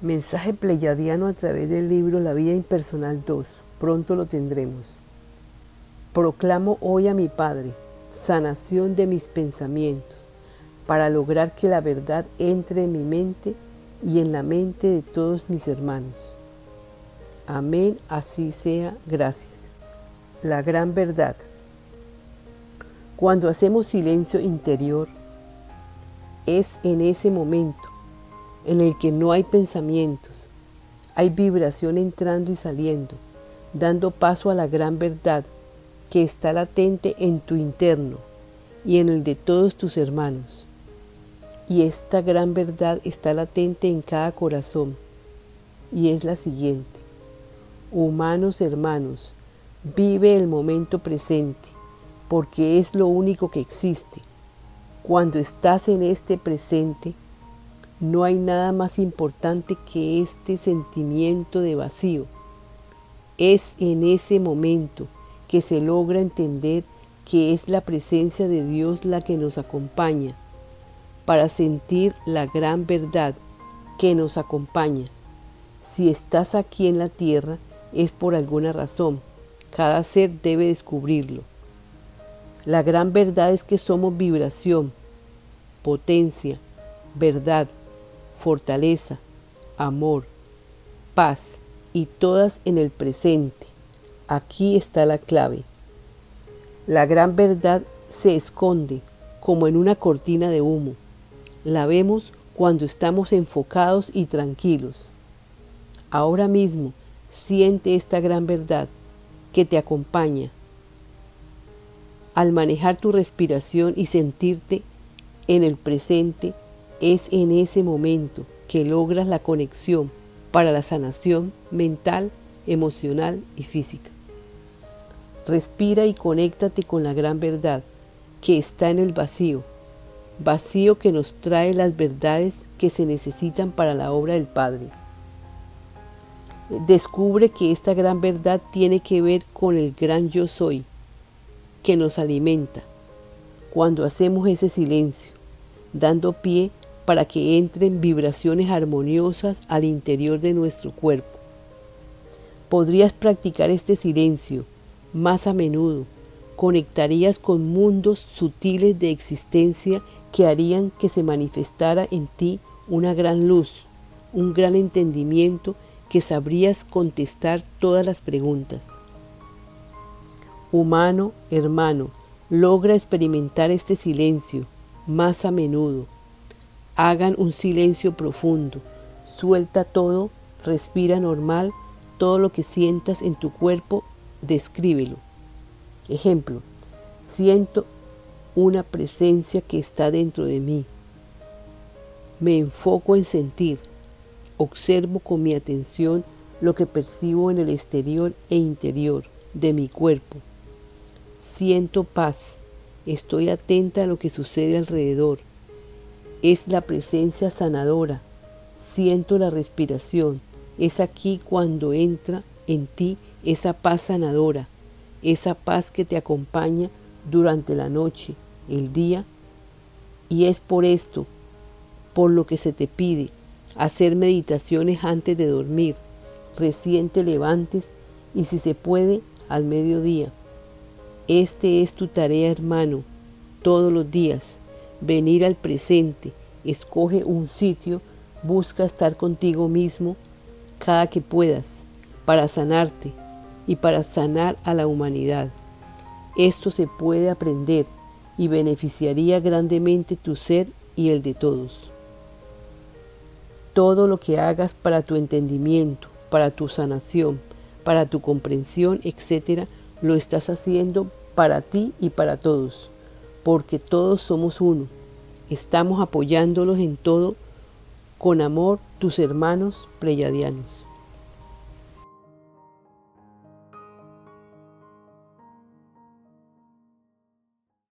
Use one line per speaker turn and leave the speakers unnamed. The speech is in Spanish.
Mensaje pleyadiano a través del libro La Vida Impersonal 2. Pronto lo tendremos. Proclamo hoy a mi Padre sanación de mis pensamientos para lograr que la verdad entre en mi mente y en la mente de todos mis hermanos. Amén, así sea, gracias. La gran verdad. Cuando hacemos silencio interior, es en ese momento en el que no hay pensamientos, hay vibración entrando y saliendo, dando paso a la gran verdad que está latente en tu interno y en el de todos tus hermanos. Y esta gran verdad está latente en cada corazón y es la siguiente. Humanos hermanos, vive el momento presente porque es lo único que existe. Cuando estás en este presente, no hay nada más importante que este sentimiento de vacío. Es en ese momento que se logra entender que es la presencia de Dios la que nos acompaña, para sentir la gran verdad que nos acompaña. Si estás aquí en la tierra es por alguna razón. Cada ser debe descubrirlo. La gran verdad es que somos vibración, potencia, verdad, fortaleza, amor, paz y todas en el presente. Aquí está la clave. La gran verdad se esconde como en una cortina de humo. La vemos cuando estamos enfocados y tranquilos. Ahora mismo siente esta gran verdad que te acompaña. Al manejar tu respiración y sentirte en el presente, es en ese momento que logras la conexión para la sanación mental, emocional y física. Respira y conéctate con la gran verdad que está en el vacío, vacío que nos trae las verdades que se necesitan para la obra del Padre. Descubre que esta gran verdad tiene que ver con el gran yo soy, que nos alimenta. Cuando hacemos ese silencio, dando pie para que entren vibraciones armoniosas al interior de nuestro cuerpo. Podrías practicar este silencio más a menudo. Conectarías con mundos sutiles de existencia que harían que se manifestara en ti una gran luz, un gran entendimiento que sabrías contestar todas las preguntas. Humano, hermano, logra experimentar este silencio más a menudo Hagan un silencio profundo. Suelta todo, respira normal, todo lo que sientas en tu cuerpo, descríbelo. Ejemplo, siento una presencia que está dentro de mí. Me enfoco en sentir. Observo con mi atención lo que percibo en el exterior e interior de mi cuerpo. Siento paz. Estoy atenta a lo que sucede alrededor es la presencia sanadora. Siento la respiración. Es aquí cuando entra en ti esa paz sanadora, esa paz que te acompaña durante la noche, el día. Y es por esto, por lo que se te pide, hacer meditaciones antes de dormir, recién te levantes y si se puede, al mediodía. Este es tu tarea, hermano, todos los días venir al presente, escoge un sitio, busca estar contigo mismo cada que puedas para sanarte y para sanar a la humanidad. Esto se puede aprender y beneficiaría grandemente tu ser y el de todos. Todo lo que hagas para tu entendimiento, para tu sanación, para tu comprensión, etc., lo estás haciendo para ti y para todos porque todos somos uno. Estamos apoyándolos en todo con amor tus hermanos pleyadianos.